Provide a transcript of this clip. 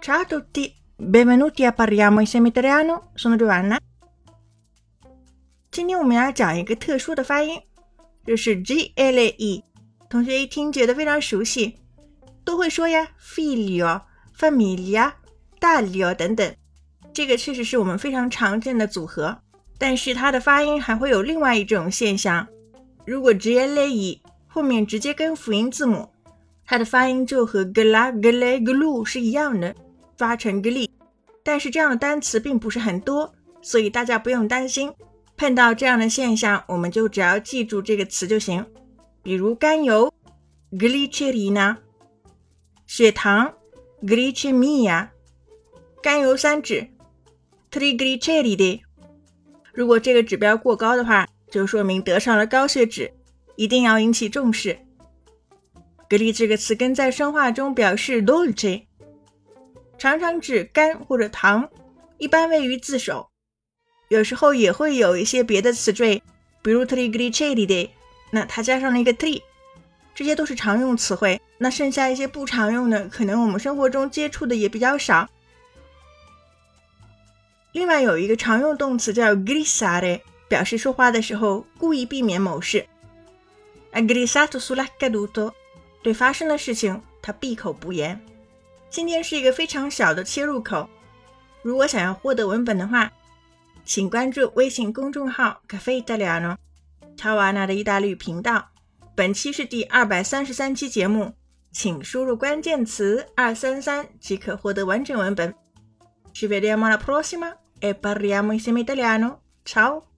Ciao a tutti, benvenuti a parliamo insieme italiano. Sono Giovanna。今天我们要讲一个特殊的发音，就是 G L E。同学一听觉得非常熟悉，都会说呀，figlio、famiglia、taglio 等等。这个确实是我们非常常见的组合，但是它的发音还会有另外一种现象。如果 G L E 后面直接跟辅音字母，它的发音就和 gla、gle、glu 是一样的，发成 gli。但是这样的单词并不是很多，所以大家不用担心。碰到这样的现象，我们就只要记住这个词就行。比如甘油 glicerina，血糖 glicemia，甘油三酯 triglyceride。如果这个指标过高的话，就说明得上了高血脂，一定要引起重视。Gli 这个词根在生化中表示 dolce，常常指甘或者糖，一般位于字首，有时候也会有一些别的词缀，比如 triglyceride。那它加上了一个 “ter”，这些都是常用词汇。那剩下一些不常用的，可能我们生活中接触的也比较少。另外有一个常用动词叫 grisare，表示说话的时候故意避免某事。a grisato sull'accaduto，对发生的事情他闭口不言。今天是一个非常小的切入口。如果想要获得文本的话，请关注微信公众号 Cafe Italiano。乔瓦纳的意大利频道，本期是第二百三十三期节目，请输入关键词二三三即可获得完整文本。Ci vediamo alla prossima e parliamo insieme italiano. Ciao!